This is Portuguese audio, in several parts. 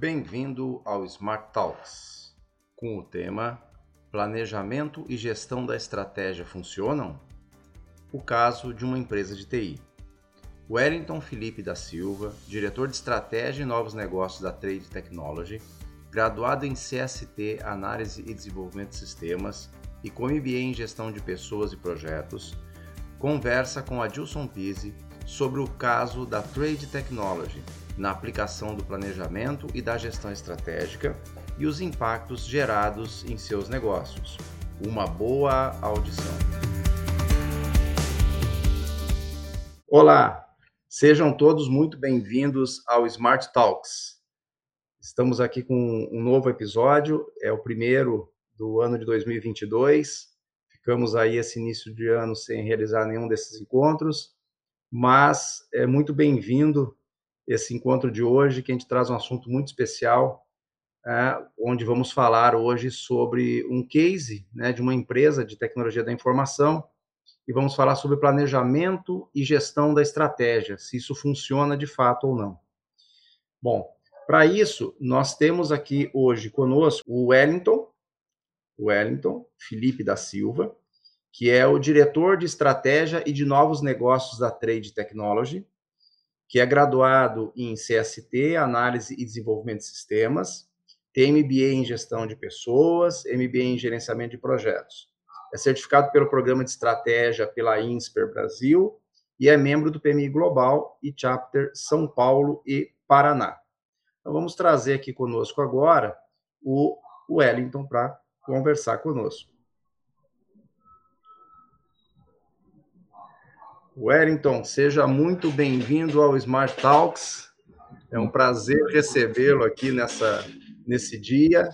Bem-vindo ao Smart Talks, com o tema Planejamento e gestão da estratégia funcionam? O caso de uma empresa de TI. Wellington Felipe da Silva, diretor de estratégia e novos negócios da Trade Technology, graduado em CST Análise e Desenvolvimento de Sistemas e com MBA em Gestão de Pessoas e Projetos, conversa com Adilson Pise sobre o caso da Trade Technology na aplicação do planejamento e da gestão estratégica e os impactos gerados em seus negócios. Uma boa audição. Olá, sejam todos muito bem-vindos ao Smart Talks. Estamos aqui com um novo episódio, é o primeiro do ano de 2022. Ficamos aí esse início de ano sem realizar nenhum desses encontros mas é muito bem-vindo esse encontro de hoje, que a gente traz um assunto muito especial, é, onde vamos falar hoje sobre um case né, de uma empresa de tecnologia da informação e vamos falar sobre planejamento e gestão da estratégia, se isso funciona de fato ou não. Bom, para isso, nós temos aqui hoje conosco o Wellington, Wellington Felipe da Silva, que é o diretor de estratégia e de novos negócios da Trade Technology, que é graduado em CST, análise e desenvolvimento de sistemas, tem MBA em gestão de pessoas, MBA em gerenciamento de projetos. É certificado pelo programa de estratégia pela INSPER Brasil e é membro do PMI Global e Chapter São Paulo e Paraná. Então vamos trazer aqui conosco agora o Wellington para conversar conosco. Wellington, seja muito bem-vindo ao Smart Talks. É um prazer recebê-lo aqui nessa, nesse dia.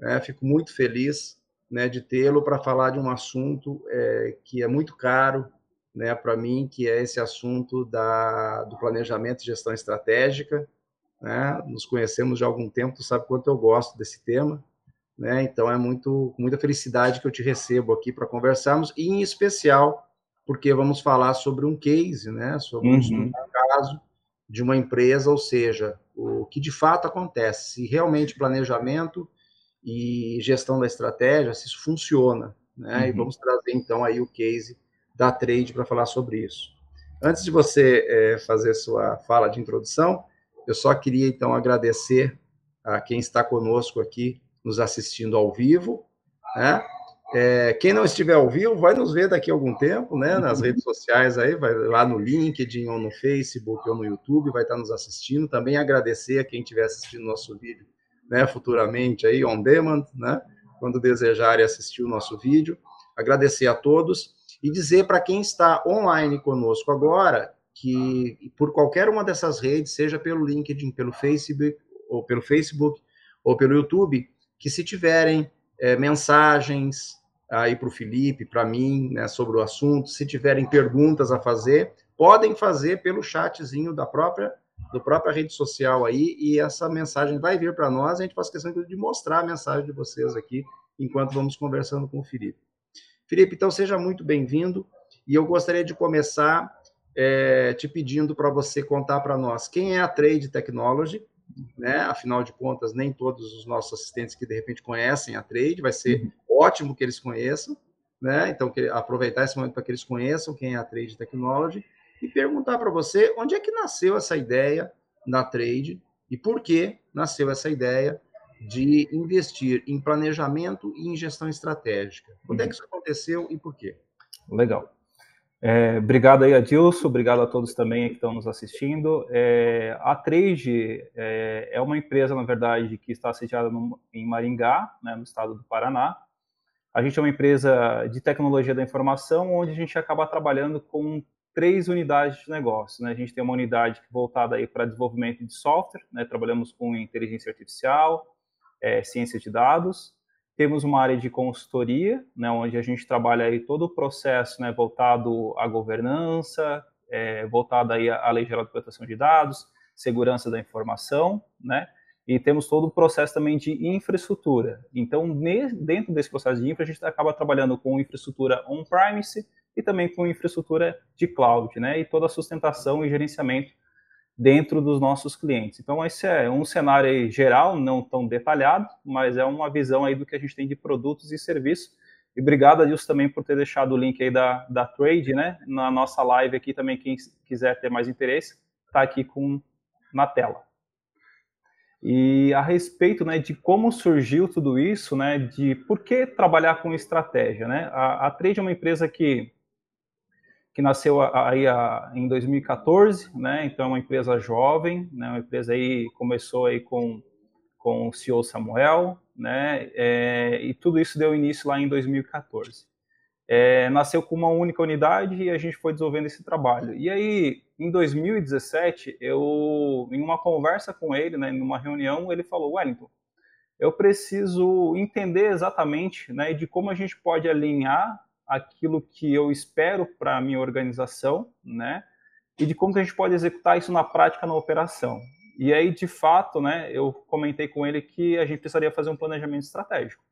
É, fico muito feliz né, de tê-lo para falar de um assunto é, que é muito caro né, para mim, que é esse assunto da, do planejamento e gestão estratégica. Né? Nos conhecemos já há algum tempo, tu sabe quanto eu gosto desse tema. Né? Então é muito, com muita felicidade que eu te recebo aqui para conversarmos, e em especial porque vamos falar sobre um case, né, sobre uhum. um caso de uma empresa, ou seja, o que de fato acontece, se realmente planejamento e gestão da estratégia, se isso funciona, né? Uhum. E vamos trazer então aí o case da Trade para falar sobre isso. Antes de você é, fazer sua fala de introdução, eu só queria então agradecer a quem está conosco aqui, nos assistindo ao vivo, né? É, quem não estiver ao vivo vai nos ver daqui a algum tempo, né? Nas redes sociais aí, vai lá no LinkedIn ou no Facebook ou no YouTube, vai estar nos assistindo. Também agradecer a quem estiver assistindo nosso vídeo, né? Futuramente aí on demand, né? Quando desejarem assistir o nosso vídeo. Agradecer a todos e dizer para quem está online conosco agora que por qualquer uma dessas redes, seja pelo LinkedIn, pelo Facebook ou pelo Facebook ou pelo YouTube, que se tiverem é, mensagens, aí para o Felipe, para mim, né, sobre o assunto. Se tiverem perguntas a fazer, podem fazer pelo chatzinho da própria do própria rede social aí e essa mensagem vai vir para nós. A gente faz questão de mostrar a mensagem de vocês aqui enquanto vamos conversando com o Felipe. Felipe, então seja muito bem-vindo e eu gostaria de começar é, te pedindo para você contar para nós quem é a Trade Technology, né? Afinal de contas, nem todos os nossos assistentes que de repente conhecem a Trade, vai ser uhum ótimo que eles conheçam, né? Então, que, aproveitar esse momento para que eles conheçam quem é a Trade Technology e perguntar para você onde é que nasceu essa ideia na Trade e por que nasceu essa ideia de investir em planejamento e em gestão estratégica. Quando é que isso aconteceu e por quê? Legal. É, obrigado aí, Adilson. Obrigado a todos também que estão nos assistindo. É, a Trade é, é, uma empresa, na verdade, que está sediada no, em Maringá, né, no estado do Paraná. A gente é uma empresa de tecnologia da informação, onde a gente acaba trabalhando com três unidades de negócio. Né? A gente tem uma unidade voltada aí para desenvolvimento de software, né? trabalhamos com inteligência artificial, é, ciência de dados. Temos uma área de consultoria, né? onde a gente trabalha aí todo o processo né? voltado à governança, é, voltado aí à lei geral de proteção de dados, segurança da informação, né? e temos todo o processo também de infraestrutura. Então, dentro desse processo de infra, a gente acaba trabalhando com infraestrutura on-premise e também com infraestrutura de cloud, né? E toda a sustentação e gerenciamento dentro dos nossos clientes. Então, esse é um cenário geral, não tão detalhado, mas é uma visão aí do que a gente tem de produtos e serviços. E obrigado, Adilson, também por ter deixado o link aí da, da Trade, né? Na nossa live aqui também, quem quiser ter mais interesse, está aqui com, na tela. E a respeito né, de como surgiu tudo isso, né, de por que trabalhar com estratégia. Né? A, a Trade é uma empresa que que nasceu aí em 2014, né? Então é uma empresa jovem, né? Uma empresa aí começou aí com com o CEO Samuel, né? É, e tudo isso deu início lá em 2014. É, nasceu com uma única unidade e a gente foi desenvolvendo esse trabalho. E aí, em 2017, eu, em uma conversa com ele, né, numa reunião, ele falou: Wellington, eu preciso entender exatamente, né, de como a gente pode alinhar aquilo que eu espero para a minha organização, né? E de como que a gente pode executar isso na prática, na operação. E aí, de fato, né, eu comentei com ele que a gente precisaria fazer um planejamento estratégico.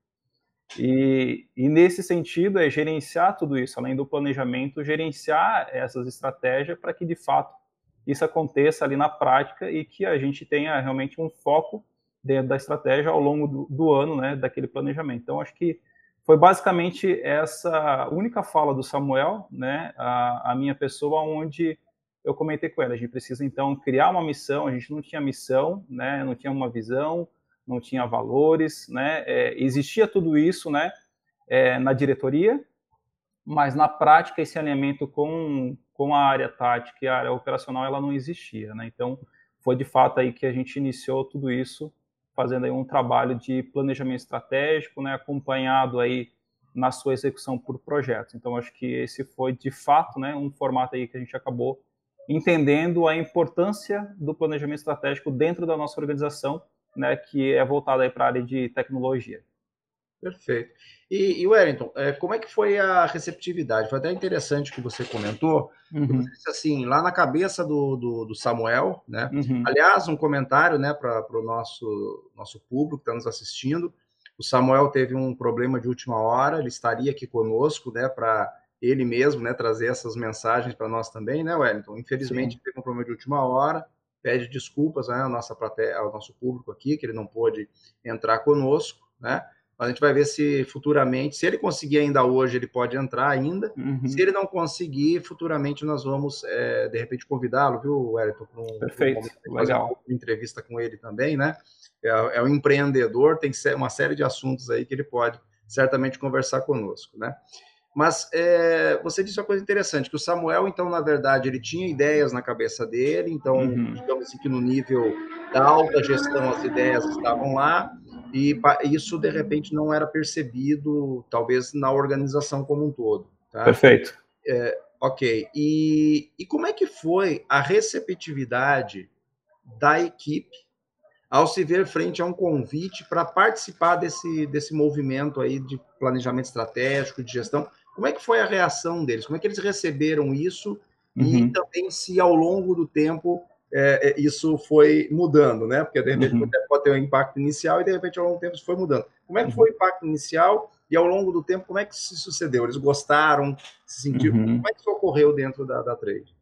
E, e nesse sentido, é gerenciar tudo isso, além do planejamento, gerenciar essas estratégias para que, de fato, isso aconteça ali na prática e que a gente tenha realmente um foco dentro da estratégia ao longo do, do ano, né, daquele planejamento. Então, acho que foi basicamente essa única fala do Samuel, né, a, a, minha pessoa, onde eu comentei com ela, a gente precisa então criar uma missão, a gente não tinha missão, né, não tinha uma visão, não tinha valores, né, é, existia tudo isso, né, é, na diretoria, mas na prática esse alinhamento com, com a área tática e a área operacional ela não existia, né, então foi de fato aí que a gente iniciou tudo isso fazendo aí um trabalho de planejamento estratégico, né, acompanhado aí na sua execução por projetos. Então, acho que esse foi, de fato, né, um formato aí que a gente acabou entendendo a importância do planejamento estratégico dentro da nossa organização, né, que é voltada para a área de tecnologia. Perfeito. E, e Wellington, é, como é que foi a receptividade? Foi até interessante que você comentou. Uhum. Você disse assim, lá na cabeça do, do, do Samuel, né? Uhum. Aliás, um comentário né, para o nosso, nosso público que está nos assistindo. O Samuel teve um problema de última hora, ele estaria aqui conosco, né, para ele mesmo, né, trazer essas mensagens para nós também, né, Wellington? Infelizmente, Sim. teve um problema de última hora, pede desculpas né, ao, nossa plateia, ao nosso público aqui, que ele não pôde entrar conosco, né? A gente vai ver se futuramente, se ele conseguir ainda hoje, ele pode entrar ainda. Uhum. Se ele não conseguir, futuramente nós vamos, é, de repente, convidá-lo, viu, Wellington? Um, Perfeito, um legal. Uma entrevista com ele também, né? É, é um empreendedor, tem uma série de assuntos aí que ele pode certamente conversar conosco, né? Mas é, você disse uma coisa interessante, que o Samuel, então, na verdade, ele tinha ideias na cabeça dele, então, uhum. digamos assim, que no nível da alta gestão as ideias estavam lá, e isso de repente não era percebido, talvez na organização como um todo. Tá? Perfeito. É, ok. E, e como é que foi a receptividade da equipe ao se ver frente a um convite para participar desse, desse movimento aí de planejamento estratégico, de gestão? Como é que foi a reação deles? Como é que eles receberam isso? Uhum. E também se ao longo do tempo é, é, isso foi mudando, né? Porque de repente uhum. pode ter um impacto inicial e de repente ao longo do tempo isso foi mudando. Como é que uhum. foi o impacto inicial e ao longo do tempo como é que se sucedeu? Eles gostaram, se sentiram? Uhum. Como é que isso ocorreu dentro da, da trade?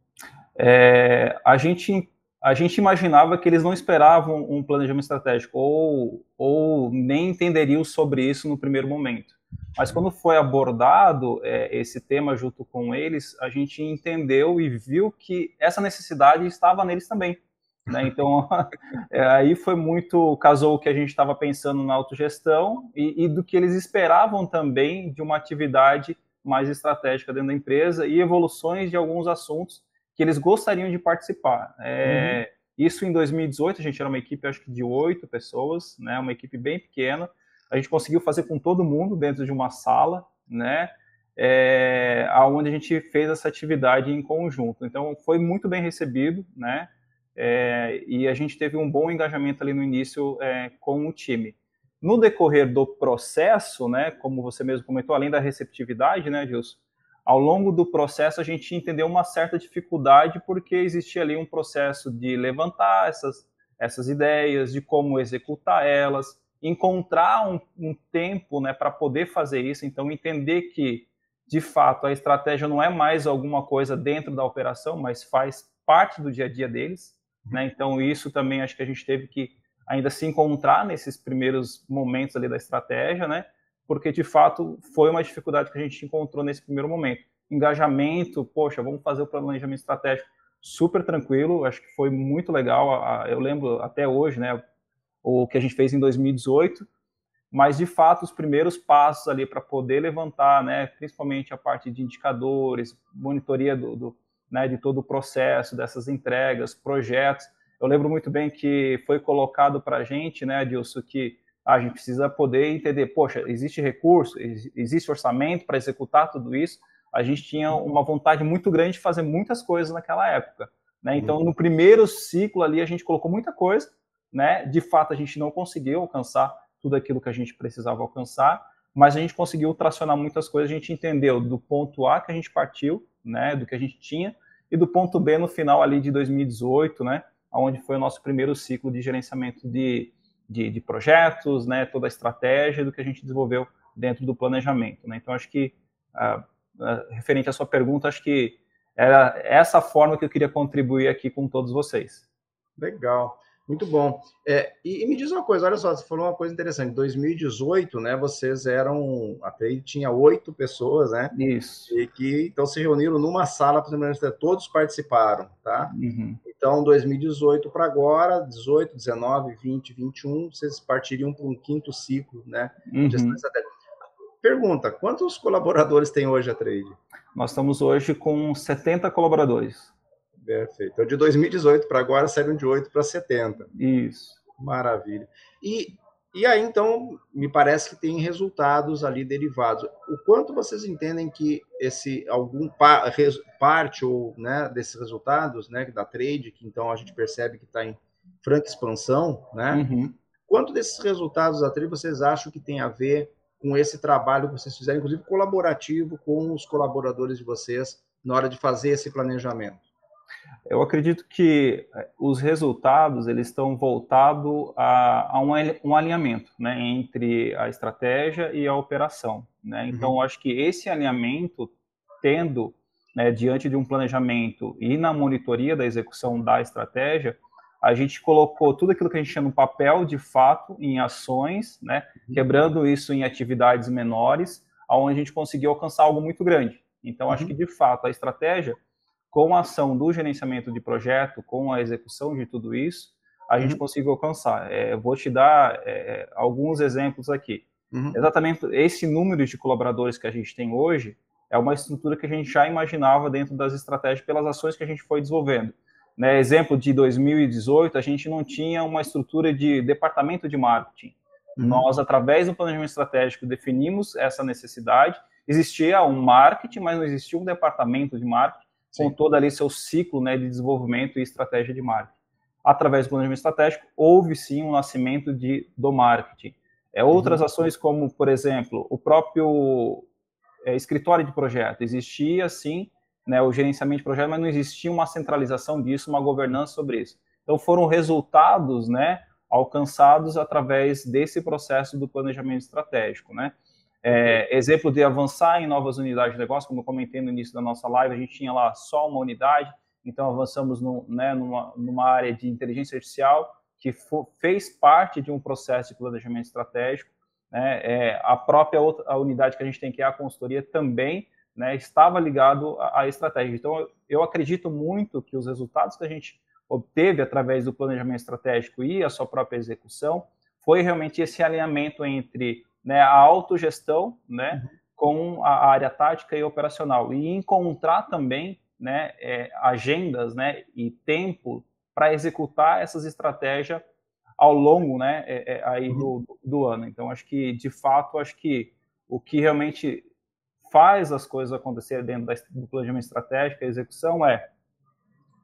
É, a gente a gente imaginava que eles não esperavam um planejamento estratégico ou, ou nem entenderiam sobre isso no primeiro momento. Mas quando foi abordado é, esse tema junto com eles, a gente entendeu e viu que essa necessidade estava neles também. Né? Então, é, aí foi muito, casou o que a gente estava pensando na autogestão e, e do que eles esperavam também de uma atividade mais estratégica dentro da empresa e evoluções de alguns assuntos que eles gostariam de participar. É, uhum. Isso em 2018, a gente era uma equipe, acho que de oito pessoas, né, uma equipe bem pequena, a gente conseguiu fazer com todo mundo dentro de uma sala, né? É, aonde a gente fez essa atividade em conjunto. Então foi muito bem recebido, né? É, e a gente teve um bom engajamento ali no início é, com o time. No decorrer do processo, né, como você mesmo comentou, além da receptividade, né, Gilson, ao longo do processo a gente entendeu uma certa dificuldade porque existia ali um processo de levantar essas, essas ideias, de como executar elas, encontrar um, um tempo né, para poder fazer isso, então entender que, de fato, a estratégia não é mais alguma coisa dentro da operação, mas faz parte do dia a dia deles, né? Então isso também acho que a gente teve que ainda se encontrar nesses primeiros momentos ali da estratégia, né? Porque de fato foi uma dificuldade que a gente encontrou nesse primeiro momento. Engajamento, poxa, vamos fazer o planejamento estratégico super tranquilo, acho que foi muito legal. Eu lembro até hoje, né, o que a gente fez em 2018, mas de fato os primeiros passos ali para poder levantar, né, principalmente a parte de indicadores, monitoria do, do né, de todo o processo dessas entregas, projetos. Eu lembro muito bem que foi colocado para a gente, né, Adilson, que a gente precisa poder entender, poxa, existe recurso, existe orçamento para executar tudo isso. A gente tinha uma vontade muito grande de fazer muitas coisas naquela época. Né? Então, no primeiro ciclo ali, a gente colocou muita coisa. Né? De fato, a gente não conseguiu alcançar tudo aquilo que a gente precisava alcançar, mas a gente conseguiu tracionar muitas coisas. A gente entendeu do ponto A que a gente partiu, né, do que a gente tinha, e do ponto B no final ali de 2018, né, onde foi o nosso primeiro ciclo de gerenciamento de de, de, projetos, né, toda a estratégia do que a gente desenvolveu dentro do planejamento. Né? Então, acho que, uh, referente à sua pergunta, acho que era essa forma que eu queria contribuir aqui com todos vocês. Legal. Muito bom. É, e, e, me diz uma coisa, olha só, você falou uma coisa interessante. Em 2018, né, vocês eram, até tinha oito pessoas, né? Isso. E que então se reuniram numa sala, todos participaram, tá? Uhum. Então, 2018 para agora, 18, 19, 20, 21, vocês partiriam para um quinto ciclo, né? Uhum. Pergunta: quantos colaboradores tem hoje a Trade? Nós estamos hoje com 70 colaboradores. Perfeito. Então, de 2018 para agora, saíram de 8 para 70. Isso. Maravilha. E, e aí, então, me parece que tem resultados ali derivados. O quanto vocês entendem que esse algum pa, res, parte ou né, desses resultados né, da trade, que então a gente percebe que está em franca expansão, né? Uhum. Quanto desses resultados da trade vocês acham que tem a ver com esse trabalho que vocês fizeram, inclusive colaborativo com os colaboradores de vocês na hora de fazer esse planejamento? Eu acredito que eh, os resultados eles estão voltados a, a um, um, alinhamento né, entre a estratégia e a operação. Né? Então, uhum. acho que esse alinhamento, tendo né, diante de um planejamento e na monitoria da execução da estratégia, a gente colocou tudo aquilo que a gente tinha no papel, de fato, em ações, né, uhum. quebrando isso em atividades menores, onde a gente conseguiu alcançar algo muito grande. Então, uhum. acho que, de fato, a estratégia com a ação do gerenciamento de projeto, com a execução de tudo isso, a gente uhum. conseguiu alcançar. É, vou te dar é, alguns exemplos aqui. Uhum. Exatamente esse número de colaboradores que a gente tem hoje é uma estrutura que a gente já imaginava dentro das estratégias pelas ações que a gente foi desenvolvendo. Né, exemplo de 2018, a gente não tinha uma estrutura de departamento de marketing. Uhum. Nós, através do planejamento estratégico, definimos essa necessidade. Existia um marketing, mas não existia um departamento de marketing com todo ali seu ciclo né, de desenvolvimento e estratégia de marketing. Através do planejamento estratégico, houve sim um nascimento de, do marketing. É, outras uhum. ações, como, por exemplo, o próprio é, escritório de projeto. Existia, sim, né, o gerenciamento de projeto, mas não existia uma centralização disso, uma governança sobre isso. Então, foram resultados né, alcançados através desse processo do planejamento estratégico. Né? É, exemplo de avançar em novas unidades de negócio, como eu comentei no início da nossa live, a gente tinha lá só uma unidade, então avançamos no, né, numa, numa, área de inteligência artificial que for, fez parte de um processo de planejamento estratégico. Né, é, a própria outra, a unidade que a gente tem, que é a consultoria, também né, estava ligado à, à estratégia. Então, eu, eu acredito muito que os resultados que a gente obteve através do planejamento estratégico e a sua própria execução foi realmente esse alinhamento entre né, a autogestão, né, uhum. com a área tática e operacional e encontrar também, né, é, agendas, né, e tempo para executar essas estratégias ao longo, né, é, é, aí uhum. do, do ano. Então, acho que, de fato, acho que o que realmente faz as coisas acontecerem dentro do planejamento estratégico e execução é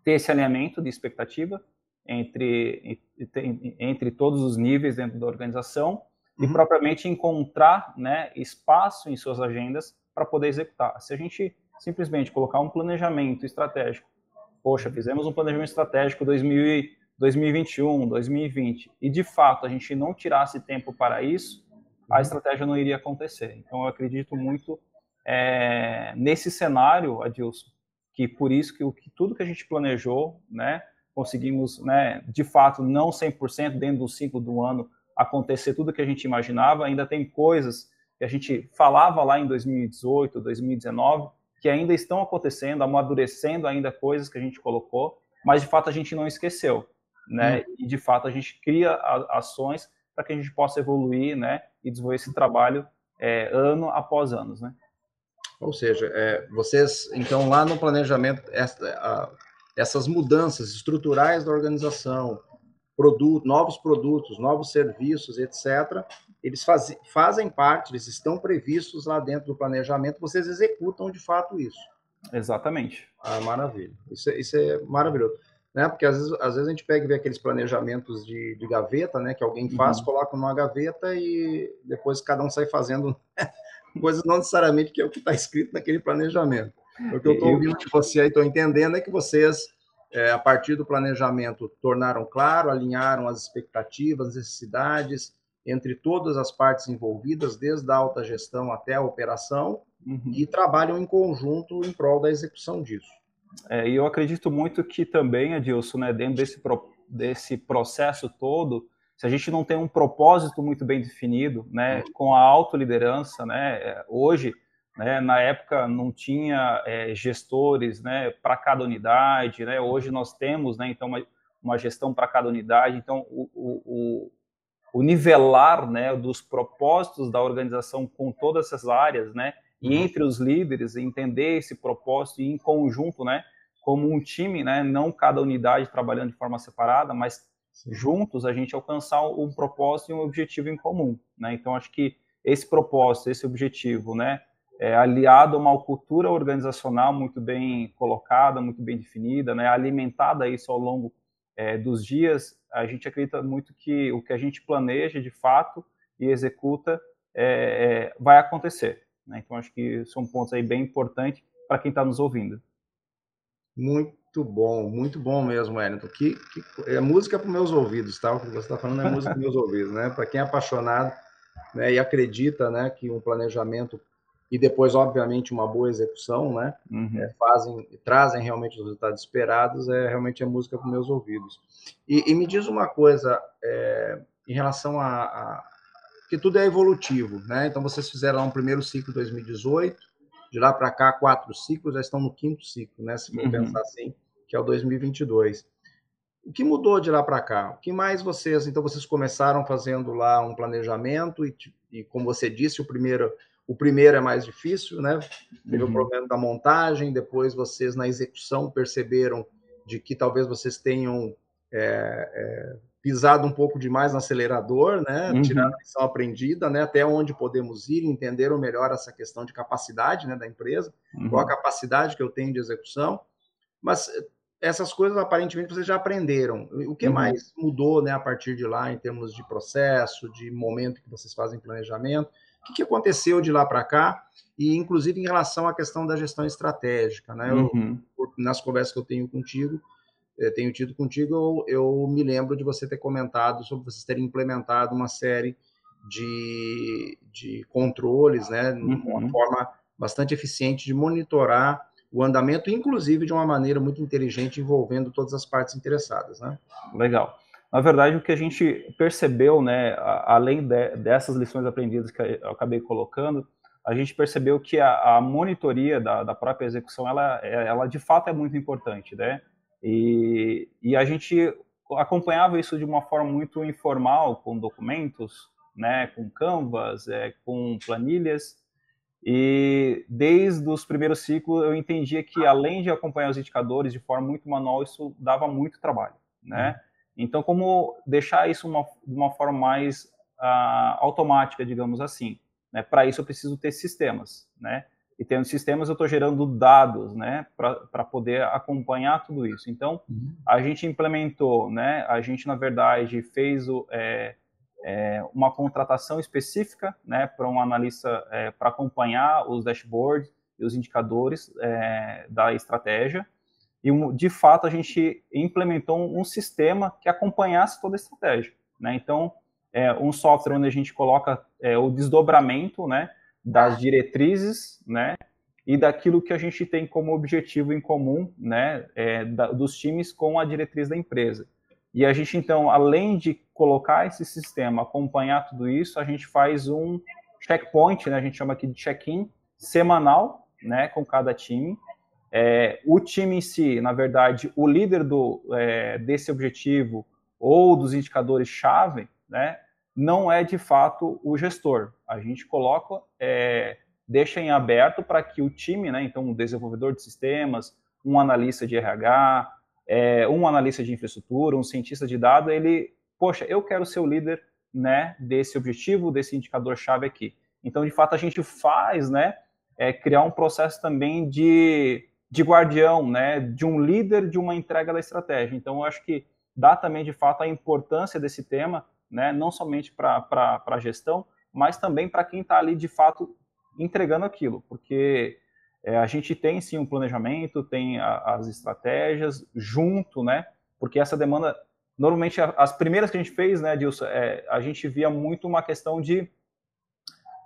ter esse alinhamento de expectativa entre, entre, entre todos os níveis dentro da organização e uhum. propriamente encontrar né, espaço em suas agendas para poder executar. Se a gente simplesmente colocar um planejamento estratégico, poxa, fizemos um planejamento estratégico 2000, 2021, 2020, e de fato a gente não tirasse tempo para isso, a uhum. estratégia não iria acontecer. Então eu acredito muito é, nesse cenário, Adilson, que por isso que, o, que tudo que a gente planejou, né, conseguimos, né, de fato, não 100% dentro do ciclo do ano acontecer tudo que a gente imaginava, ainda tem coisas que a gente falava lá em 2018, 2019, que ainda estão acontecendo, amadurecendo ainda coisas que a gente colocou, mas de fato a gente não esqueceu, né? Hum. E de fato a gente cria ações para que a gente possa evoluir, né? E desenvolver esse trabalho é, ano após ano, né? Ou seja, é, vocês, então, lá no planejamento, essa, a, essas mudanças estruturais da organização, produto, novos produtos, novos serviços, etc., eles faz, fazem parte, eles estão previstos lá dentro do planejamento, vocês executam de fato isso. Exatamente. Ah, maravilha. Isso, é, isso é maravilhoso. Né? Porque às vezes, às vezes a gente pega e vê aqueles planejamentos de, de gaveta, né? Que alguém faz, uhum. coloca numa gaveta e depois cada um sai fazendo coisas não necessariamente que é o que está escrito naquele planejamento. O que eu estou ouvindo de você aí, estou entendendo é que vocês, é, a partir do planejamento, tornaram claro, alinharam as expectativas, as necessidades entre todas as partes envolvidas, desde a alta gestão até a operação, uhum. e trabalham em conjunto em prol da execução disso. É, e eu acredito muito que também, Adilson, né, dentro desse, pro, desse processo todo, se a gente não tem um propósito muito bem definido, né, com a autoliderança, né, é, hoje, né, na época não tinha é, gestores, né, para cada unidade, né, hoje nós temos, né, então uma, uma gestão para cada unidade, então o, o, o, nivelar, né, dos propósitos da organização com todas essas áreas, né, e uhum. entre os líderes entender esse propósito e em conjunto, né, como um time, né, não cada unidade trabalhando de forma separada, mas juntos a gente alcançar um propósito e um objetivo em comum, né? Então acho que esse propósito, esse objetivo, né, é aliado a uma cultura organizacional muito bem colocada, muito bem definida, né, alimentada isso ao longo é, dos dias, a gente acredita muito que o que a gente planeja de fato e executa é, é, vai acontecer. Né? Então acho que são pontos aí bem importantes para quem está nos ouvindo. Muito bom, muito bom mesmo, Wellington. Que, que é música para meus ouvidos, tá? O que você está falando é música para meus ouvidos, né? Para quem é apaixonado né, e acredita, né, que um planejamento e depois, obviamente, uma boa execução, né, uhum. é, fazem, trazem realmente os resultados esperados, é realmente é música para meus ouvidos. E, e, me diz uma coisa é, em relação a, a, que tudo é evolutivo, né? Então vocês fizeram um primeiro ciclo 2018 de lá para cá, quatro ciclos, já estão no quinto ciclo, né? Se for uhum. pensar assim, que é o 2022. O que mudou de lá para cá? O que mais vocês, então vocês começaram fazendo lá um planejamento e, e como você disse, o primeiro, o primeiro é mais difícil, né? Teve uhum. o problema da montagem, depois vocês na execução perceberam de que talvez vocês tenham é, é, pisado um pouco demais no acelerador, né? Uhum. Tirar a lição aprendida, né? Até onde podemos ir, entenderam melhor essa questão de capacidade né, da empresa, uhum. qual a capacidade que eu tenho de execução. Mas eh, essas coisas aparentemente vocês já aprenderam. O que uhum. mais mudou né, a partir de lá em termos de processo, de momento que vocês fazem planejamento? O que, que aconteceu de lá para cá? E, inclusive, em relação à questão da gestão estratégica, né? Eu, uhum. nas conversas que eu tenho contigo, eu eh, tenho tido contigo, eu, eu, me lembro de você ter comentado sobre vocês terem implementado uma série de, de controles, né, uhum. uma forma bastante eficiente de monitorar o andamento, inclusive de uma maneira muito inteligente, envolvendo todas as partes interessadas, né? Legal. Na verdade, o que a gente percebeu, né, além de, dessas lições aprendidas que eu acabei colocando, a gente percebeu que a, a monitoria da, da, própria execução, ela, ela de fato é muito importante, né? E, e a gente acompanhava isso de uma forma muito informal, com documentos, né, com canvas, é, com planilhas. E desde os primeiros ciclos eu entendia que além de acompanhar os indicadores de forma muito manual, isso dava muito trabalho, né? Uhum. Então, como deixar isso uma, de uma forma mais uh, automática, digamos assim? Né? Para isso eu preciso ter sistemas, né? e tendo sistemas eu estou gerando dados, né, para poder acompanhar tudo isso. Então, uhum. a gente implementou, né, a gente na verdade fez o, é, é, uma contratação específica, né, para um analista é, para acompanhar os dashboards e os indicadores é, da estratégia. E de fato a gente implementou um, sistema que acompanhasse toda a estratégia, né. Então, é um software onde a gente coloca é, o desdobramento, né, das diretrizes, né, e daquilo que a gente tem como objetivo em comum, né, é, da, dos times com a diretriz da empresa. E a gente, então, além de colocar esse sistema, acompanhar tudo isso, a gente faz um checkpoint, né, a gente chama aqui de check-in semanal, né, com cada time. É, o time em si, na verdade, o líder do, é, desse objetivo ou dos indicadores-chave, né, não é de fato o gestor. A gente coloca, é, deixa em aberto para que o time, né, então um desenvolvedor de sistemas, um analista de RH, é, um analista de infraestrutura, um cientista de dados, ele, poxa, eu quero ser o líder né, desse objetivo, desse indicador-chave aqui. Então, de fato, a gente faz, né, é, criar um processo também de, de guardião, né, de um líder de uma entrega da estratégia. Então, eu acho que dá também, de fato, a importância desse tema, né, não somente para a gestão, mas também para quem está ali, de fato, entregando aquilo, porque é, a gente tem sim um planejamento, tem a, as estratégias junto, né? Porque essa demanda, normalmente as primeiras que a gente fez, né, Dilson, é, a gente via muito uma questão de,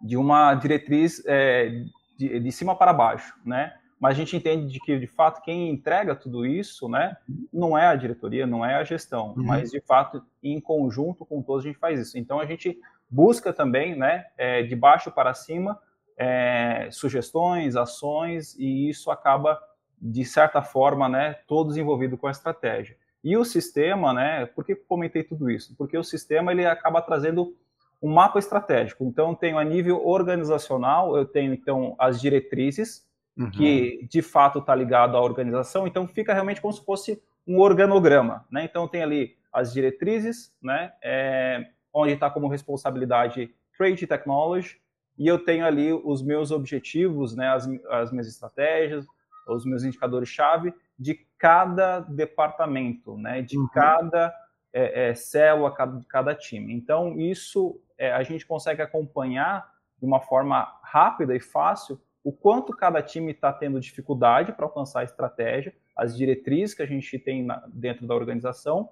de uma diretriz é, de, de cima para baixo, né? Mas a gente entende de que, de fato, quem entrega tudo isso, né, não é a diretoria, não é a gestão, uhum. mas, de fato, em conjunto com todos, a gente faz isso. Então, a gente busca também, né, é, de baixo para cima, é, sugestões, ações, e isso acaba, de certa forma, né, todos envolvidos com a estratégia. E o sistema, né, por que comentei tudo isso? Porque o sistema ele acaba trazendo um mapa estratégico. Então, eu tenho a nível organizacional, eu tenho, então, as diretrizes, uhum. que de fato está ligado à organização, então fica realmente como se fosse um organograma. Né? Então, tem ali as diretrizes, né, é, onde está como responsabilidade Trade Technology, e eu tenho ali os meus objetivos, né, as, as minhas estratégias, os meus indicadores-chave de cada departamento, né, de uhum. cada é, é, célula, cada, cada time. Então, isso é, a gente consegue acompanhar de uma forma rápida e fácil o quanto cada time está tendo dificuldade para alcançar a estratégia, as diretrizes que a gente tem na, dentro da organização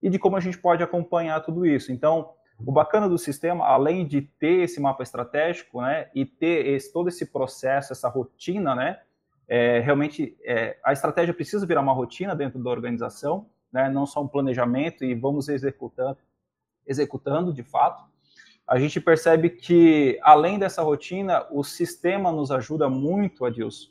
e de como a gente pode acompanhar tudo isso. Então, o bacana do sistema, além de ter esse mapa estratégico, né, e ter esse, todo esse processo, essa rotina, né, é, realmente é, a estratégia precisa virar uma rotina dentro da organização, né, não só um planejamento e vamos executando, executando de fato. A gente percebe que, além dessa rotina, o sistema nos ajuda muito, Adilson,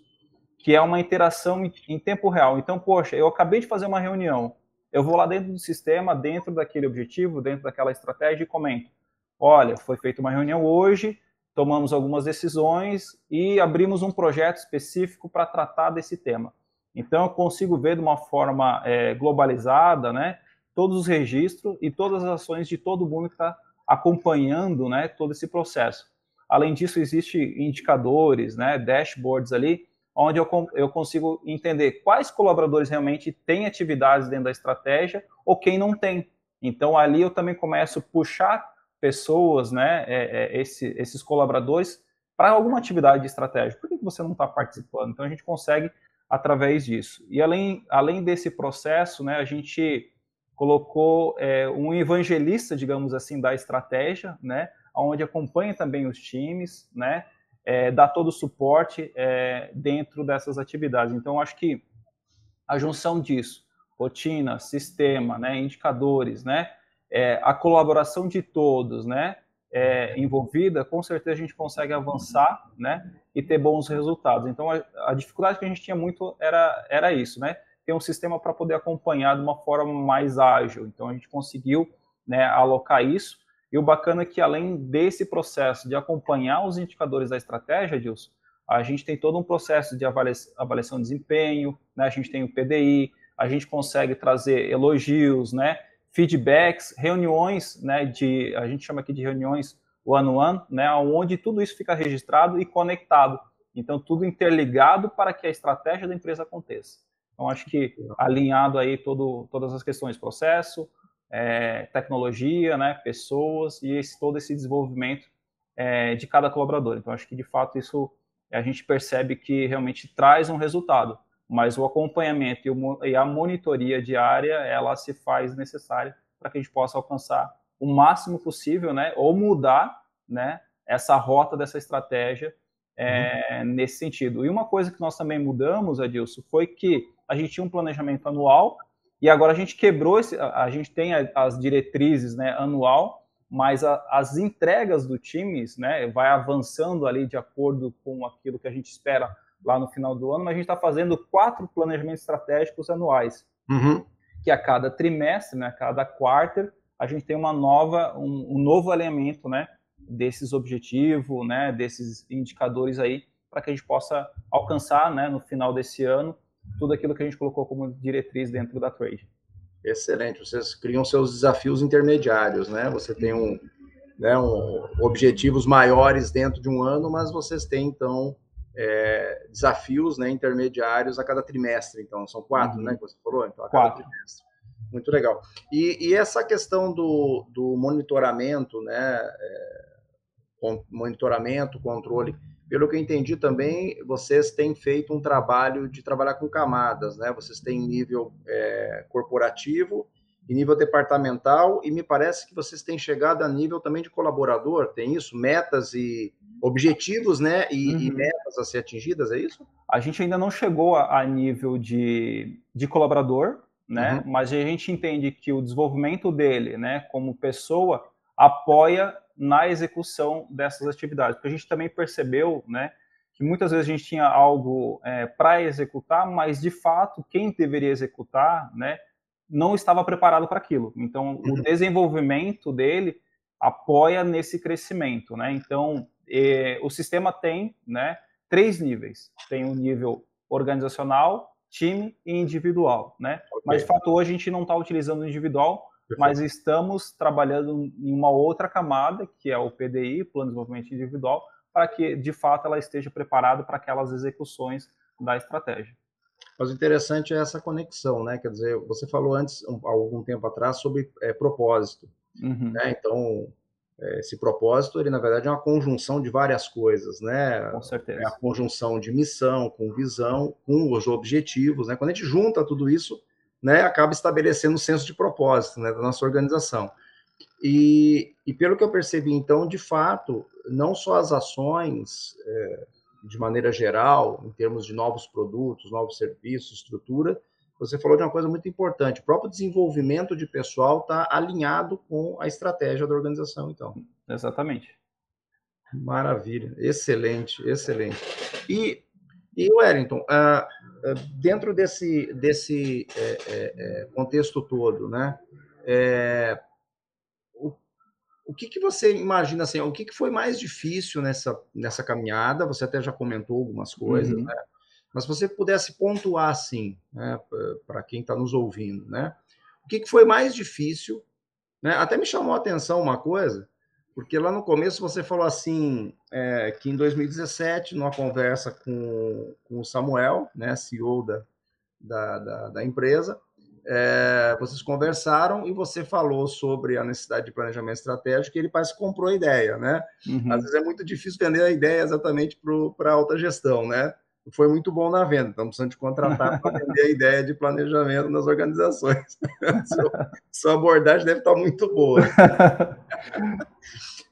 que é uma interação em, em tempo real. Então, poxa, eu acabei de fazer uma reunião, eu vou lá dentro do sistema, dentro daquele objetivo, dentro daquela estratégia e comento: olha, foi feita uma reunião hoje, tomamos algumas decisões e abrimos um projeto específico para tratar desse tema. Então, eu consigo ver de uma forma é, globalizada, né, todos os registros e todas as ações de todo mundo que está acompanhando, né, todo esse processo. Além disso, existem indicadores, né, dashboards ali, onde eu, eu consigo entender quais colaboradores realmente têm atividades dentro da estratégia ou quem não tem. Então, ali eu também começo a puxar pessoas, né, é, é, esse, esses colaboradores, para alguma atividade de estratégia. Por que você não está participando? Então, a gente consegue através disso. E além, além desse processo, né, a gente colocou é, um evangelista, digamos assim, da estratégia, né, onde acompanha também os times, né, é, dar todo o suporte é, dentro dessas atividades. Então, acho que a junção disso, rotina, sistema, né, indicadores, né, é, a colaboração de todos, né, é, envolvida, com certeza a gente consegue avançar, né, e ter bons resultados. Então, a, a dificuldade que a gente tinha muito era, era isso, né, ter um sistema para poder acompanhar de uma forma mais ágil. Então, a gente conseguiu, né, alocar isso e o bacana é que, além desse processo de acompanhar os indicadores da estratégia, Dilson, a gente tem todo um processo de avaliação de desempenho, né? a gente tem o PDI, a gente consegue trazer elogios, né? feedbacks, reuniões, né? de, a gente chama aqui de reuniões one-on-one, né? onde tudo isso fica registrado e conectado. Então, tudo interligado para que a estratégia da empresa aconteça. Então, acho que alinhado aí todo, todas as questões, processo, é, tecnologia, né, pessoas e esse, todo esse desenvolvimento é, de cada colaborador. Então, acho que de fato isso a gente percebe que realmente traz um resultado, mas o acompanhamento e, o, e a monitoria diária ela se faz necessária para que a gente possa alcançar o máximo possível, né, ou mudar, né, essa rota dessa estratégia é, uhum. nesse sentido. E uma coisa que nós também mudamos, Adilson, foi que a gente tinha um planejamento anual e agora a gente quebrou esse, a, gente tem as diretrizes, né, anual, mas a, as entregas do times, né, vai avançando ali de acordo com aquilo que a gente espera lá no final do ano, mas a gente está fazendo quatro planejamentos estratégicos anuais, uhum. que a cada trimestre, né, a cada quarter, a gente tem uma nova, um, um novo alinhamento, né, desses objetivos, né, desses indicadores aí, para que a gente possa alcançar, né, no final desse ano, tudo aquilo que a gente colocou como diretriz dentro da trade. Excelente. Vocês criam seus desafios intermediários, né? Você tem um, né, um, objetivos maiores dentro de um ano, mas vocês têm então é, desafios, né, intermediários a cada trimestre. Então são quatro, uhum. né? Que você falou. Então a cada quatro. trimestre. Muito legal. E, e, essa questão do, do monitoramento, né? É, monitoramento, controle pelo que eu entendi também, vocês têm feito um trabalho de trabalhar com camadas, né? Vocês têm nível é, corporativo e nível departamental, e me parece que vocês têm chegado a nível também de colaborador, tem isso? Metas e objetivos, né? E, uhum. e metas a ser atingidas, é isso? A gente ainda não chegou a, a nível de, de colaborador, né? Uhum. Mas a gente entende que o desenvolvimento dele, né, como pessoa, apoia na execução dessas atividades. Porque a gente também percebeu, né, que muitas vezes a gente tinha algo é, para executar, mas de fato quem deveria executar, né, não estava preparado para aquilo. Então, o uhum. desenvolvimento dele apoia nesse crescimento, né? Então, é, o sistema tem, né, três níveis. Tem o nível organizacional, time e individual, né? Okay. Mas de fato hoje a gente não está utilizando o individual Perfeito. mas estamos trabalhando em uma outra camada, que é o PDI, Plano de Desenvolvimento Individual, para que, de fato, ela esteja preparada para aquelas execuções da estratégia. Mas o interessante é essa conexão, né? Quer dizer, você falou antes, há algum tempo atrás, sobre é, propósito. Uhum. Né? Então, é, esse propósito, ele na verdade é uma conjunção de várias coisas, né? Com certeza. É a conjunção de missão, com visão, com os objetivos, né? Quando a gente junta tudo isso, né, acaba estabelecendo um senso de propósito né, da nossa organização. E, e, pelo que eu percebi, então, de fato, não só as ações, é, de maneira geral, em termos de novos produtos, novos serviços, estrutura, você falou de uma coisa muito importante: o próprio desenvolvimento de pessoal está alinhado com a estratégia da organização, então. Exatamente. Maravilha, excelente, excelente. E e, Wellington, ah, ah, dentro desse, desse é, é, é, contexto todo, né, é, o, o que, que você imagina, assim, o que, que foi mais difícil nessa, nessa caminhada? Você até já comentou algumas coisas, uhum. né? Mas se você pudesse pontuar, assim, né, para quem está nos ouvindo, né? O que, que foi mais difícil? Né? Até me chamou a atenção uma coisa, porque lá no começo você falou assim, é, que em 2017, numa conversa com, com o Samuel, né, CEO da, da, da, da empresa, é, vocês conversaram e você falou sobre a necessidade de planejamento estratégico e ele parece que comprou a ideia, né? Uhum. Às vezes é muito difícil vender a ideia exatamente para a alta gestão, né? Foi muito bom na venda, estamos precisando de contratar para vender a ideia de planejamento nas organizações. sua, sua abordagem deve estar muito boa.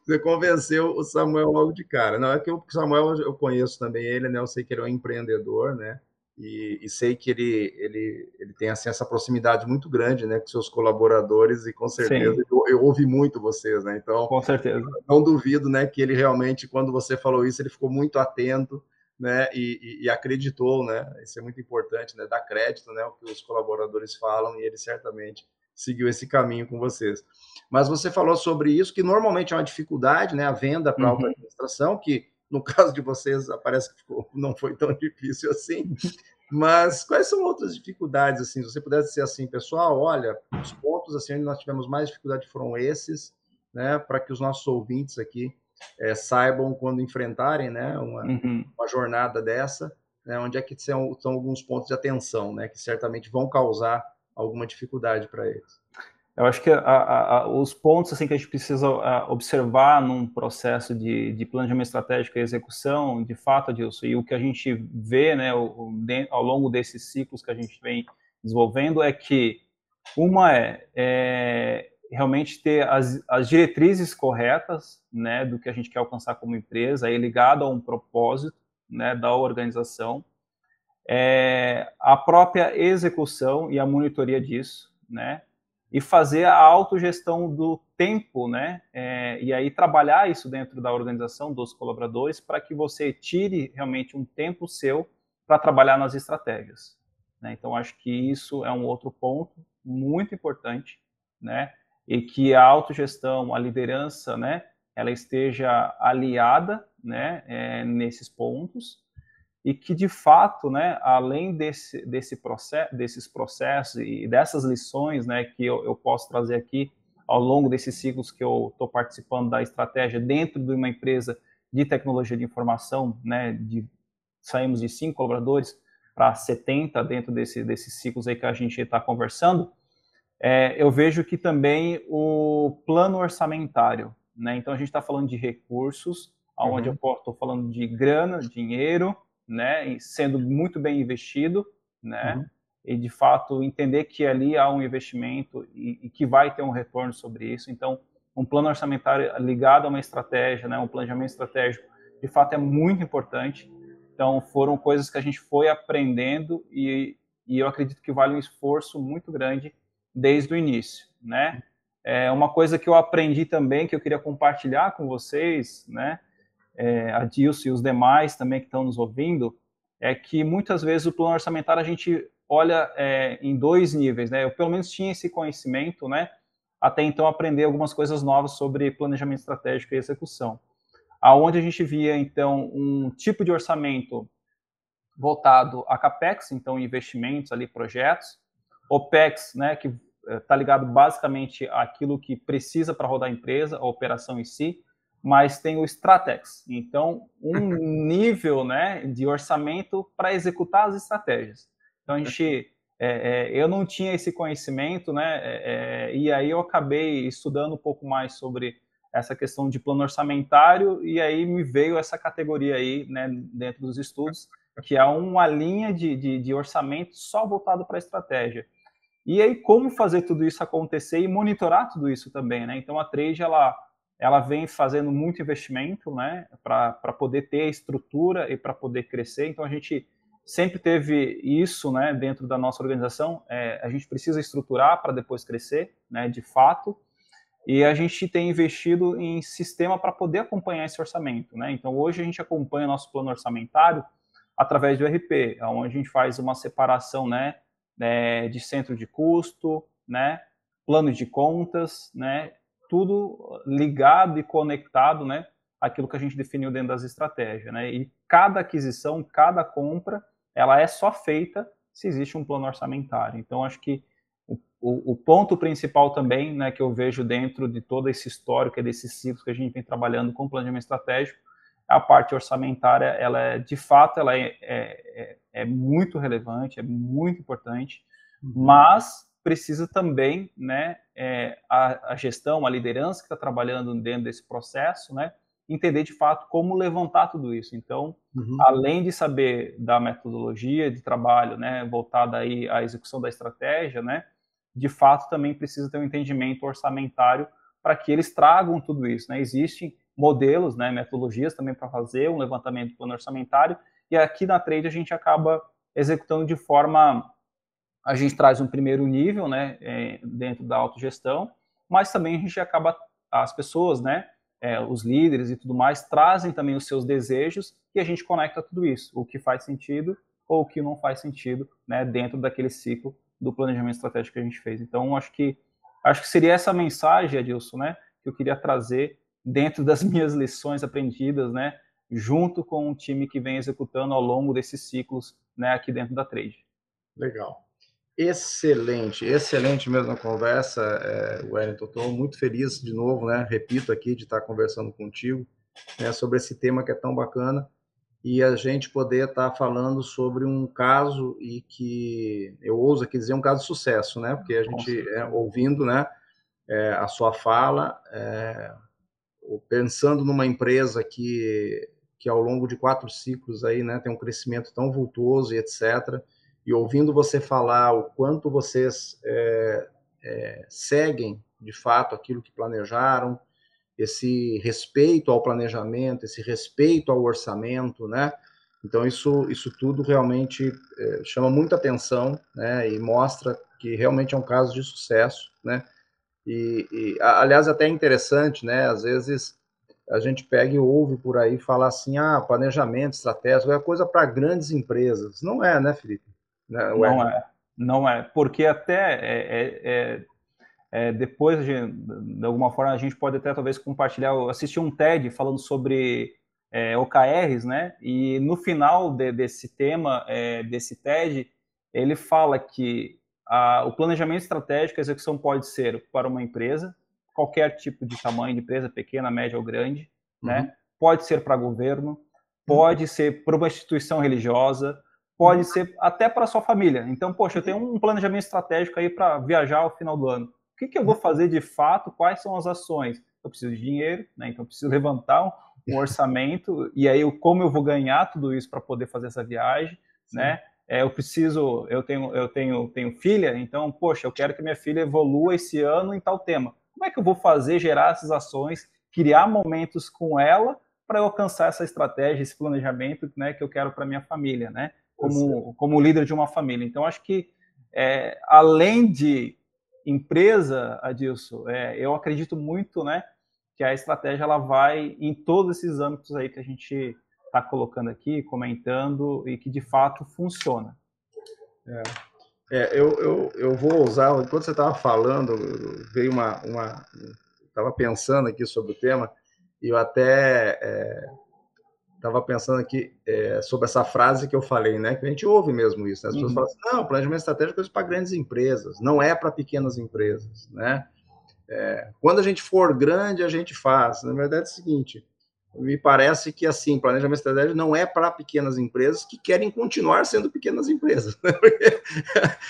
Você convenceu o Samuel logo de cara. Não é que o Samuel eu conheço também ele, né? Eu sei que ele é um empreendedor, né? E, e, sei que ele, ele, ele tem assim, essa proximidade muito grande né, com seus colaboradores e com certeza eu, eu, ouvi muito vocês, né? Então, com certeza. Não duvido né, que ele realmente, quando você falou isso, ele ficou muito atento né, e, e, acreditou, né? Isso é muito importante, né? Dar crédito né, ao que os colaboradores falam e ele certamente seguiu esse caminho com vocês. Mas você falou sobre isso, que normalmente é uma dificuldade, né? A venda para uhum. administração, que no caso de vocês parece que ficou, não foi tão difícil assim. Mas quais são outras dificuldades, assim? Se você pudesse dizer assim, pessoal, olha, os pontos assim onde nós tivemos mais dificuldade foram esses, né? Para que os nossos ouvintes aqui é, saibam quando enfrentarem, né? Uma, uhum. uma jornada dessa, né, onde é que são, são alguns pontos de atenção, né? Que certamente vão causar alguma dificuldade para eles. Eu acho que a, a, os pontos assim que a gente precisa observar num processo de, de, planejamento estratégico e execução, de fato, Adilson, e o que a gente vê né, ao longo desses ciclos que a gente vem desenvolvendo é que uma é, é realmente ter as, as diretrizes corretas, né, do que a gente quer alcançar como empresa, aí ligado a um propósito, né, da organização, é, a própria execução e a monitoria disso, né, e fazer a autogestão do tempo, né, é, e aí trabalhar isso dentro da organização dos colaboradores para que você tire realmente um tempo seu para trabalhar nas estratégias. Né? Então, acho que isso é um outro ponto muito importante, né, e que a autogestão, a liderança, né, ela esteja aliada, né, é, nesses pontos e que de fato, né, além desse, desse processo, desses processos e dessas lições, né, que eu, eu posso trazer aqui ao longo desses ciclos que eu estou participando da estratégia dentro de uma empresa de tecnologia de informação, né, de, saímos de cinco colaboradores para 70 dentro desse, desses ciclos aí que a gente está conversando, é, eu vejo que também o plano orçamentário, né? Então a gente está falando de recursos, onde uhum. eu estou falando de grana, dinheiro, né? Sendo muito bem investido, né? Uhum. E de fato entender que ali há um investimento e, e, que vai ter um retorno sobre isso. Então, um plano orçamentário ligado a uma estratégia, né? Um planejamento estratégico, de fato é muito importante. Então, foram coisas que a gente foi aprendendo e, e eu acredito que vale um esforço muito grande desde o início, né? É uma coisa que eu aprendi também, que eu queria compartilhar com vocês, né? É, a Dilson e os demais também que estão nos ouvindo, é que muitas vezes o plano orçamentário a gente olha é, em dois níveis, né? Eu pelo menos tinha esse conhecimento, né? Até então aprender algumas coisas novas sobre planejamento estratégico e execução. Aonde a gente via então um tipo de orçamento voltado a capex, então investimentos ali, projetos, OPEX, né, que está ligado basicamente àquilo que precisa para rodar a empresa, a operação em si, mas tem o Stratex, então um nível né, de orçamento para executar as estratégias. Então a gente, é, é, eu não tinha esse conhecimento, né, é, é, e aí eu acabei estudando um pouco mais sobre essa questão de plano orçamentário e aí me veio essa categoria aí, né, dentro dos estudos, que é uma linha de, de, de orçamento só voltado para a estratégia. E aí, como fazer tudo isso acontecer e monitorar tudo isso também, né? Então, a Trade, ela, ela vem fazendo muito investimento, né? Para poder ter a estrutura e para poder crescer. Então, a gente sempre teve isso, né? Dentro da nossa organização. É, a gente precisa estruturar para depois crescer, né? De fato. E a gente tem investido em sistema para poder acompanhar esse orçamento, né? Então, hoje a gente acompanha o nosso plano orçamentário através do RP, onde a gente faz uma separação, né? Né, de centro de custo, né, plano de contas, né, tudo ligado e conectado, né, aquilo que a gente definiu dentro das estratégias, né, e cada aquisição, cada compra, ela é só feita se existe um plano orçamentário. Então, acho que o, o, o ponto principal também, né, que eu vejo dentro de todo esse histórico, é desses ciclos que a gente vem trabalhando com planejamento estratégico, a parte orçamentária, ela é, de fato, ela é, é, é muito relevante, é muito importante, uhum. mas precisa também, né, é, a, a, gestão, a liderança que está trabalhando dentro desse processo, né, entender de fato como levantar tudo isso. Então, uhum. além de saber da metodologia de trabalho, né, voltada aí à execução da estratégia, né, de fato também precisa ter um entendimento orçamentário para que eles tragam tudo isso, né. Existem modelos, né, metodologias também para fazer um levantamento do plano orçamentário, e aqui na Trade a gente acaba executando de forma, a gente traz um primeiro nível, né, é, dentro da autogestão, mas também a gente acaba, as pessoas, né, é, os líderes e tudo mais, trazem também os seus desejos e a gente conecta tudo isso, o que faz sentido ou o que não faz sentido, né, dentro daquele ciclo do planejamento estratégico que a gente fez. Então, acho que acho que seria essa mensagem, Adilson, né, que eu queria trazer dentro das minhas lições aprendidas, né, junto com o time que vem executando ao longo desses ciclos, né, aqui dentro da Trade. Legal. Excelente, excelente mesmo a conversa, é, Wellington. Estou muito feliz de novo, né? Repito aqui de estar conversando contigo né, sobre esse tema que é tão bacana e a gente poder estar falando sobre um caso e que eu ouso aqui dizer um caso de sucesso, né? Porque a gente é, ouvindo, né? É, a sua fala, é, pensando numa empresa que, que ao longo de quatro ciclos aí, né, tem um crescimento tão vultuoso e etc., e ouvindo você falar o quanto vocês é, é, seguem de fato aquilo que planejaram, esse respeito ao planejamento, esse respeito ao orçamento, né? Então isso isso tudo realmente é, chama muita atenção, né? E mostra que realmente é um caso de sucesso, né? E, e aliás até é interessante, né? Às vezes a gente pega e ouve por aí falar assim, ah, planejamento estratégico é coisa para grandes empresas. Não é, né, Felipe? Não, não é, não é, porque até é, é, é, é depois, de, de, alguma forma, a gente pode até talvez compartilhar, eu assisti um TED falando sobre é, OKRs, né, e no final de, desse tema, é, desse TED, ele fala que a, o planejamento estratégico, a execução pode ser para uma empresa, qualquer tipo de tamanho de empresa, pequena, média ou grande, né? uhum. né? Pode ser para governo, uhum. pode uhum. ser para uma instituição religiosa, pode uhum. ser até para sua família. Então, poxa, eu tenho um planejamento estratégico aí para viajar ao final do ano. O que, que, eu vou fazer de fato? Quais são as ações? Eu preciso de dinheiro, né? Então, eu preciso levantar um, um orçamento e aí como eu vou ganhar tudo isso para poder fazer essa viagem, Sim. né? É, eu preciso, eu tenho, eu tenho, tenho filha, então, poxa, eu quero que minha filha evolua esse ano em tal tema. Como é que eu vou fazer gerar essas ações, criar momentos com ela para eu alcançar essa estratégia, esse planejamento né, que eu quero para minha família, né? Como, como líder de uma família. Então, acho que é, além de empresa, Adilson, é, eu acredito muito, né, que a estratégia ela vai em todos esses âmbitos aí que a gente está colocando aqui, comentando e que de fato funciona. É. É, eu, eu, eu vou usar, enquanto você estava falando, veio uma. uma estava pensando aqui sobre o tema, e eu até estava é, pensando aqui é, sobre essa frase que eu falei, né? Que a gente ouve mesmo isso. Né? As pessoas uhum. falam assim: não, planejamento estratégico é para grandes empresas, não é para pequenas empresas, né? É, quando a gente for grande, a gente faz. Na verdade, é o seguinte: me parece que assim, planejamento estratégico não é para pequenas empresas que querem continuar sendo pequenas empresas. Né?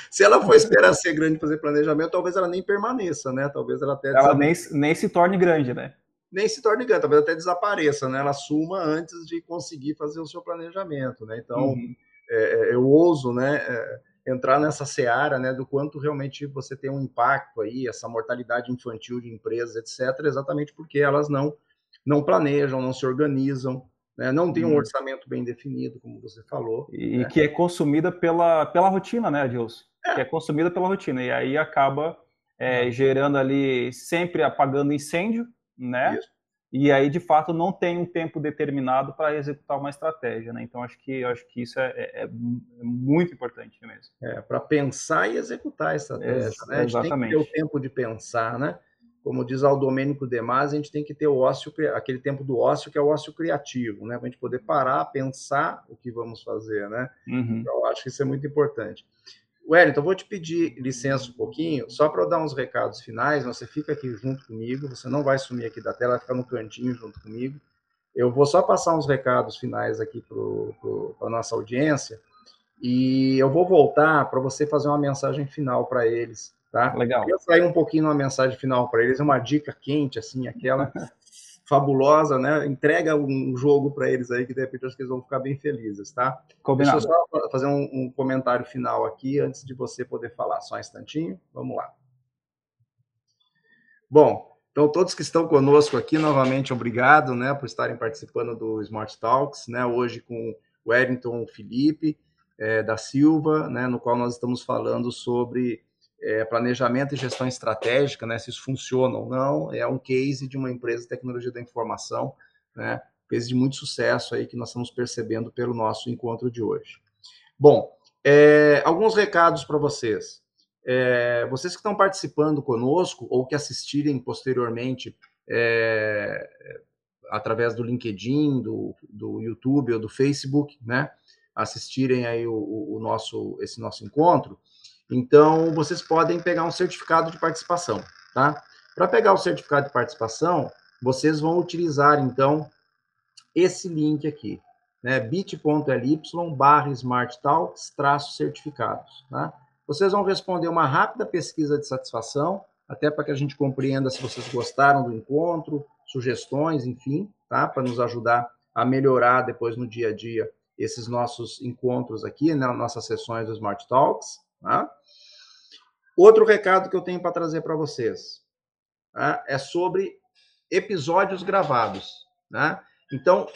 se ela for esperar ser grande fazer planejamento, talvez ela nem permaneça, né? Talvez ela até ela nem, nem se torne grande, né? Nem se torne grande, talvez até desapareça, né? Ela suma antes de conseguir fazer o seu planejamento, né? Então, uhum. é, é eu ouso, né? É, entrar nessa seara, né, do quanto realmente você tem um impacto aí, essa mortalidade infantil de empresas, etc., exatamente porque elas não não planejam, não se organizam, né? não tem um hum. orçamento bem definido, como você falou. E né? que é consumida pela, pela rotina, né, Adilson? É. Que é consumida pela rotina. E aí acaba é, gerando ali, sempre apagando incêndio, né? Isso. E aí, de fato, não tem um tempo determinado para executar uma estratégia, né? Então, acho que, acho que isso é, é, é muito importante mesmo. É, para pensar e executar a estratégia, né? A gente Exatamente. tem que ter o tempo de pensar, né? Como diz o Domênico Demas, a gente tem que ter o ócio, aquele tempo do ócio que é o ócio criativo, né? Para a gente poder parar, pensar o que vamos fazer, né? Uhum. Então, eu acho que isso é muito importante. Wellington, vou te pedir licença um pouquinho, só para eu dar uns recados finais. Você fica aqui junto comigo, você não vai sumir aqui da tela, vai ficar no cantinho junto comigo. Eu vou só passar uns recados finais aqui para a nossa audiência e eu vou voltar para você fazer uma mensagem final para eles Tá? Legal. Eu sair um pouquinho uma mensagem final para eles, uma dica quente, assim, aquela fabulosa, né? Entrega um jogo para eles aí que de repente acho que eles vão ficar bem felizes, tá? Combinado. Deixa eu só fazer um, um comentário final aqui antes de você poder falar. Só um instantinho. Vamos lá. Bom, então todos que estão conosco aqui, novamente, obrigado, né, por estarem participando do Smart Talks, né? Hoje com o Wellington Felipe é, da Silva, né, no qual nós estamos falando sobre é, planejamento e gestão estratégica, né, se isso funciona ou não, é um case de uma empresa de tecnologia da informação, né, case de muito sucesso aí que nós estamos percebendo pelo nosso encontro de hoje. Bom, é, alguns recados para vocês. É, vocês que estão participando conosco ou que assistirem posteriormente é, através do LinkedIn, do, do YouTube ou do Facebook, né, assistirem aí o, o nosso esse nosso encontro, então, vocês podem pegar um certificado de participação, tá? Para pegar o certificado de participação, vocês vão utilizar, então, esse link aqui, né? bit.ly barra smarttalks traço certificados, tá? Vocês vão responder uma rápida pesquisa de satisfação, até para que a gente compreenda se vocês gostaram do encontro, sugestões, enfim, tá? Para nos ajudar a melhorar depois no dia a dia esses nossos encontros aqui, né? nossas sessões do Smart Talks. Tá? Outro recado que eu tenho para trazer para vocês. né, é sobre episódios gravados. Né? Então,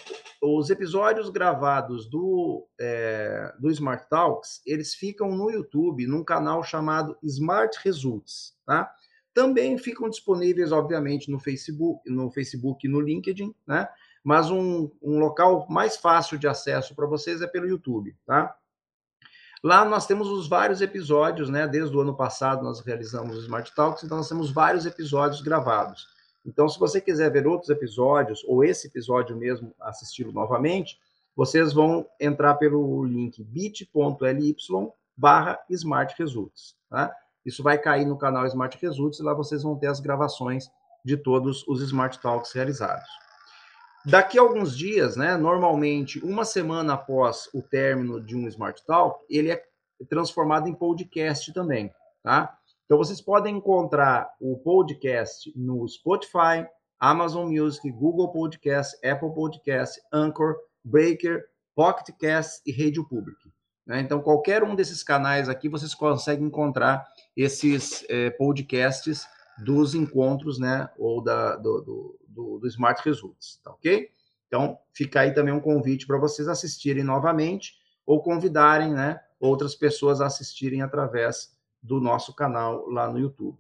os episódios gravados do, é, do Smart Talks, eles ficam no YouTube, num canal chamado Smart Results, tá? Também ficam disponíveis, obviamente, no Facebook, no Facebook e no LinkedIn, né? Mas um, um local mais fácil de acesso para vocês é pelo YouTube, tá? Lá nós temos os vários episódios, né? Desde o ano passado nós realizamos o Smart Talks, então nós temos vários episódios gravados. Então, se você quiser ver outros episódios, ou esse episódio mesmo, assisti-lo novamente, vocês vão entrar pelo link bit.ly barra Smart Results. Tá? Isso vai cair no canal Smart Results e lá vocês vão ter as gravações de todos os Smart Talks realizados. Daqui a alguns dias, né, normalmente uma semana após o término de um Smart Talk, ele é transformado em podcast também, tá? Então, vocês podem encontrar o podcast no Spotify, Amazon Music, Google Podcast, Apple Podcast, Anchor, Breaker, Pocket Cast e Rádio Public. Né? Então, qualquer um desses canais aqui, vocês conseguem encontrar esses eh, podcasts dos encontros, né, ou da, do, do, do, Smart Results, tá ok? Então, fica aí também um convite para vocês assistirem novamente ou convidarem, né, outras pessoas a assistirem através do nosso canal lá no YouTube.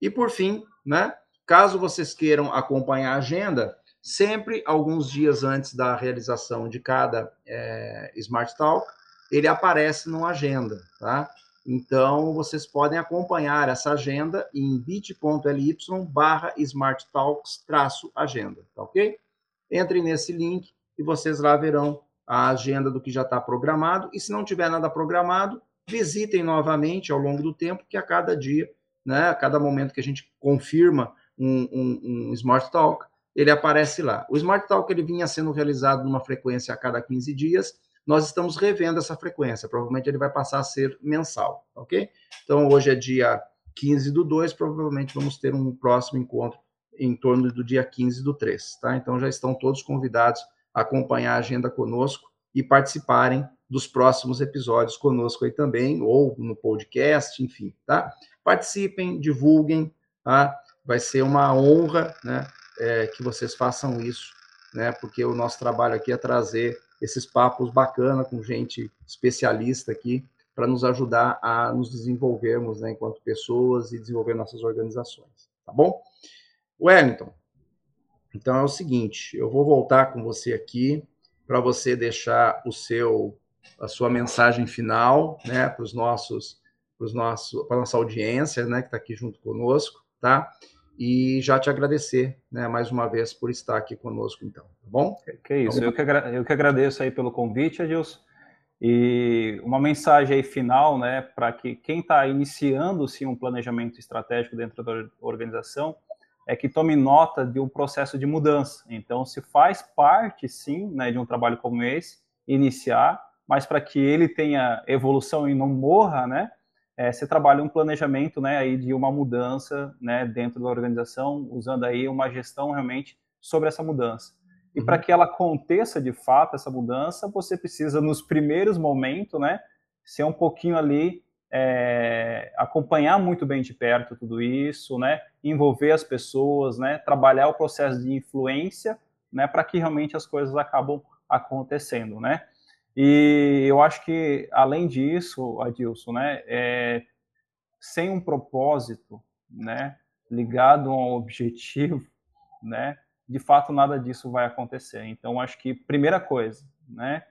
E por fim, né, caso vocês queiram acompanhar a agenda, sempre alguns dias antes da realização de cada é, Smart Talk, ele aparece no agenda, tá? Então, vocês podem acompanhar essa agenda em bit.ly barra Smart Talks agenda, tá ok? Entrem nesse link e vocês lá verão a agenda do que já está programado. E se não tiver nada programado, visitem novamente ao longo do tempo, que a cada dia, né, a cada momento que a gente confirma um, um, um Smart Talk, ele aparece lá. O Smart Talk ele vinha sendo realizado numa frequência a cada 15 dias, nós estamos revendo essa frequência, provavelmente ele vai passar a ser mensal, ok? Então, hoje é dia 15 do 2, provavelmente vamos ter um próximo encontro em torno do dia 15 do 3, tá? Então, já estão todos convidados a acompanhar a agenda conosco e participarem dos próximos episódios conosco aí também, ou no podcast, enfim, tá? Participem, divulguem, tá? Vai ser uma honra, né, é, que vocês façam isso, né? Porque o nosso trabalho aqui é trazer esses papos bacana com gente especialista aqui para nos ajudar a nos desenvolvermos, né, enquanto pessoas e desenvolver nossas organizações, tá bom? Wellington, então é o seguinte, eu vou voltar com você aqui para você deixar o seu a sua mensagem final, né, para os nossos, para os nossos, para nossa audiência, né, que está aqui junto conosco, tá? E já te agradecer, né, mais uma vez por estar aqui conosco, então, tá bom? Que isso, eu que, eu que agradeço aí pelo convite, Adilson. E uma mensagem aí final, né, para que quem está iniciando sim um planejamento estratégico dentro da organização é que tome nota de um processo de mudança. Então, se faz parte sim, né, de um trabalho como esse, iniciar, mas para que ele tenha evolução e não morra, né, é, você trabalha um planejamento, né, aí de uma mudança, né, dentro da organização, usando aí uma gestão realmente sobre essa mudança. E uhum. para que ela aconteça de fato essa mudança, você precisa nos primeiros momentos, né, ser um pouquinho ali é, acompanhar muito bem de perto tudo isso, né, envolver as pessoas, né, trabalhar o processo de influência, né, para que realmente as coisas acabam acontecendo, né. E eu acho que, além disso, Adilson, né, é, sem um propósito, né, ligado a um objetivo, né, de fato nada disso vai acontecer. Então, acho que primeira coisa, né,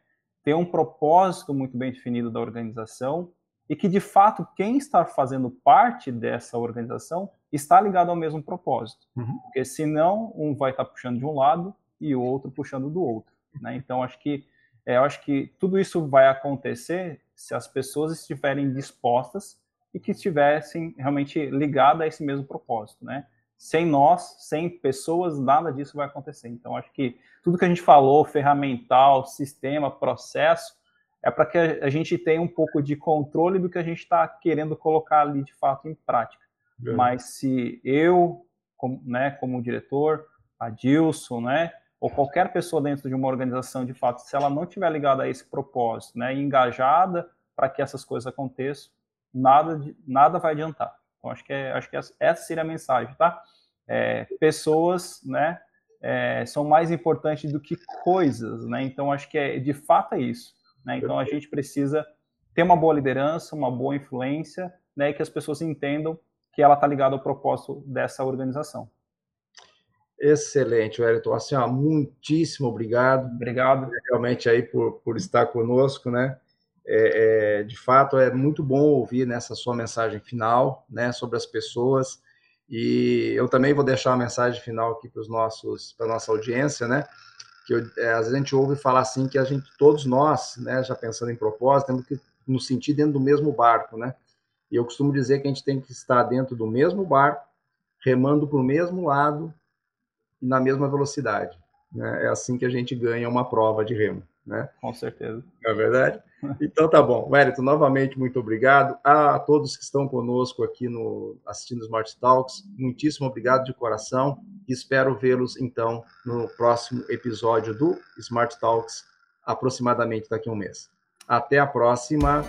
ter um propósito muito bem definido da organização e que de fato quem está fazendo parte dessa organização está ligado ao mesmo propósito, uhum. porque senão um vai estar puxando de um lado e o outro puxando do outro. Né? Então, acho que eu acho que tudo isso vai acontecer se as pessoas estiverem dispostas e que estivessem realmente ligadas a esse mesmo propósito, né? Sem nós, sem pessoas, nada disso vai acontecer. Então, acho que tudo que a gente falou, ferramental, sistema, processo, é para que a gente tenha um pouco de controle do que a gente está querendo colocar ali de fato em prática. É. Mas se eu, como, né, como diretor, a Dilson, né, ou qualquer pessoa dentro de uma organização, de fato, se ela não estiver ligada a esse propósito, né, engajada para que essas coisas aconteçam, nada, nada vai adiantar. Então, acho que, é, acho que essa seria a mensagem, tá? é, pessoas, né, é, são mais importantes do que coisas, né? Então acho que é de fato é isso, né? Então a gente precisa ter uma boa liderança, uma boa influência, né, e que as pessoas entendam que ela está ligada ao propósito dessa organização. Excelente, Wellington. Assim, ó, muitíssimo obrigado. Obrigado. Realmente aí por, por estar conosco, né? É, é, de fato, é muito bom ouvir nessa sua mensagem final, né, sobre as pessoas. E eu também vou deixar uma mensagem final aqui para os nossos, para nossa audiência, né? Que eu, é, às vezes a gente ouve falar assim que a gente, todos nós, né, já pensando em propósito, temos que nos sentir dentro do mesmo barco, né? E eu costumo dizer que a gente tem que estar dentro do mesmo barco, remando para o mesmo lado na mesma velocidade. Né? É assim que a gente ganha uma prova de remo. Né? Com certeza. Não é verdade? Então tá bom. Wellington, novamente, muito obrigado. A todos que estão conosco aqui no assistindo Smart Talks, muitíssimo obrigado de coração. Espero vê-los, então, no próximo episódio do Smart Talks, aproximadamente daqui a um mês. Até a próxima.